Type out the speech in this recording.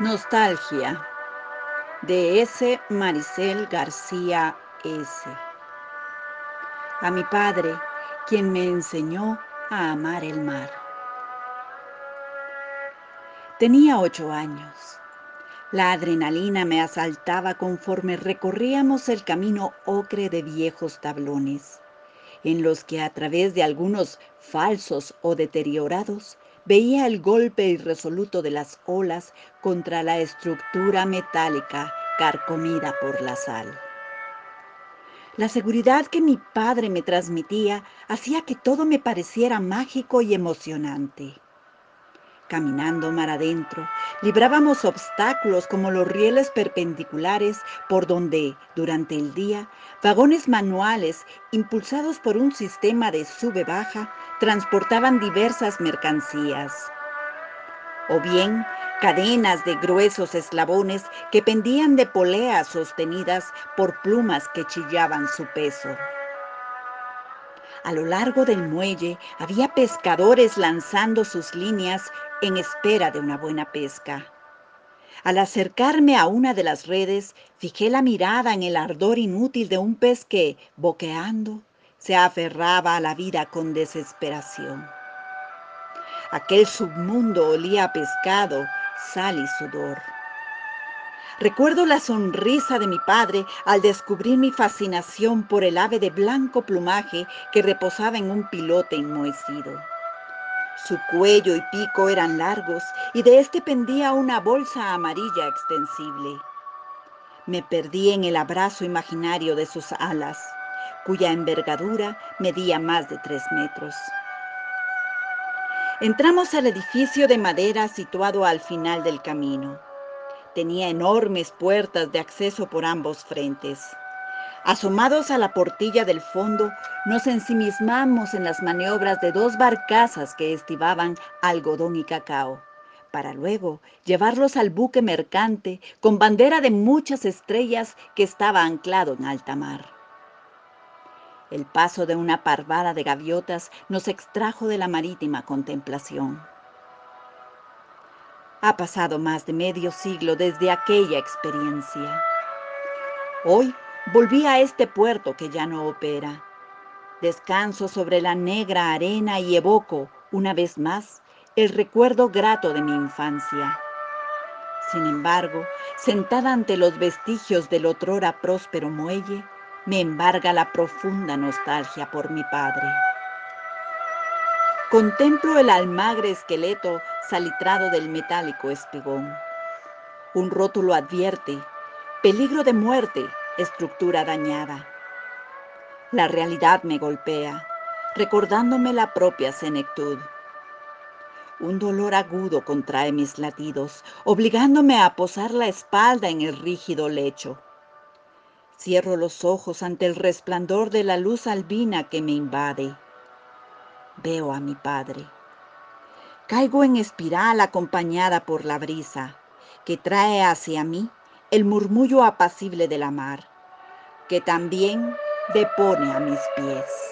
Nostalgia de S. Maricel García S. A mi padre, quien me enseñó a amar el mar. Tenía ocho años. La adrenalina me asaltaba conforme recorríamos el camino ocre de viejos tablones, en los que a través de algunos falsos o deteriorados veía el golpe irresoluto de las olas contra la estructura metálica carcomida por la sal. La seguridad que mi padre me transmitía hacía que todo me pareciera mágico y emocionante. Caminando mar adentro, librábamos obstáculos como los rieles perpendiculares por donde, durante el día, vagones manuales, impulsados por un sistema de sube-baja, transportaban diversas mercancías. O bien, cadenas de gruesos eslabones que pendían de poleas sostenidas por plumas que chillaban su peso. A lo largo del muelle había pescadores lanzando sus líneas en espera de una buena pesca. Al acercarme a una de las redes, fijé la mirada en el ardor inútil de un pez que, boqueando, se aferraba a la vida con desesperación. Aquel submundo olía a pescado, sal y sudor. Recuerdo la sonrisa de mi padre al descubrir mi fascinación por el ave de blanco plumaje que reposaba en un pilote enmohecido. Su cuello y pico eran largos y de este pendía una bolsa amarilla extensible. Me perdí en el abrazo imaginario de sus alas, cuya envergadura medía más de tres metros. Entramos al edificio de madera situado al final del camino. Tenía enormes puertas de acceso por ambos frentes. Asomados a la portilla del fondo, nos ensimismamos en las maniobras de dos barcazas que estivaban algodón y cacao, para luego llevarlos al buque mercante con bandera de muchas estrellas que estaba anclado en alta mar. El paso de una parvada de gaviotas nos extrajo de la marítima contemplación. Ha pasado más de medio siglo desde aquella experiencia. Hoy Volví a este puerto que ya no opera. Descanso sobre la negra arena y evoco, una vez más, el recuerdo grato de mi infancia. Sin embargo, sentada ante los vestigios del otrora próspero muelle, me embarga la profunda nostalgia por mi padre. Contemplo el almagre esqueleto salitrado del metálico espigón. Un rótulo advierte, peligro de muerte estructura dañada. La realidad me golpea, recordándome la propia senectud. Un dolor agudo contrae mis latidos, obligándome a posar la espalda en el rígido lecho. Cierro los ojos ante el resplandor de la luz albina que me invade. Veo a mi padre. Caigo en espiral acompañada por la brisa, que trae hacia mí el murmullo apacible de la mar, que también depone a mis pies.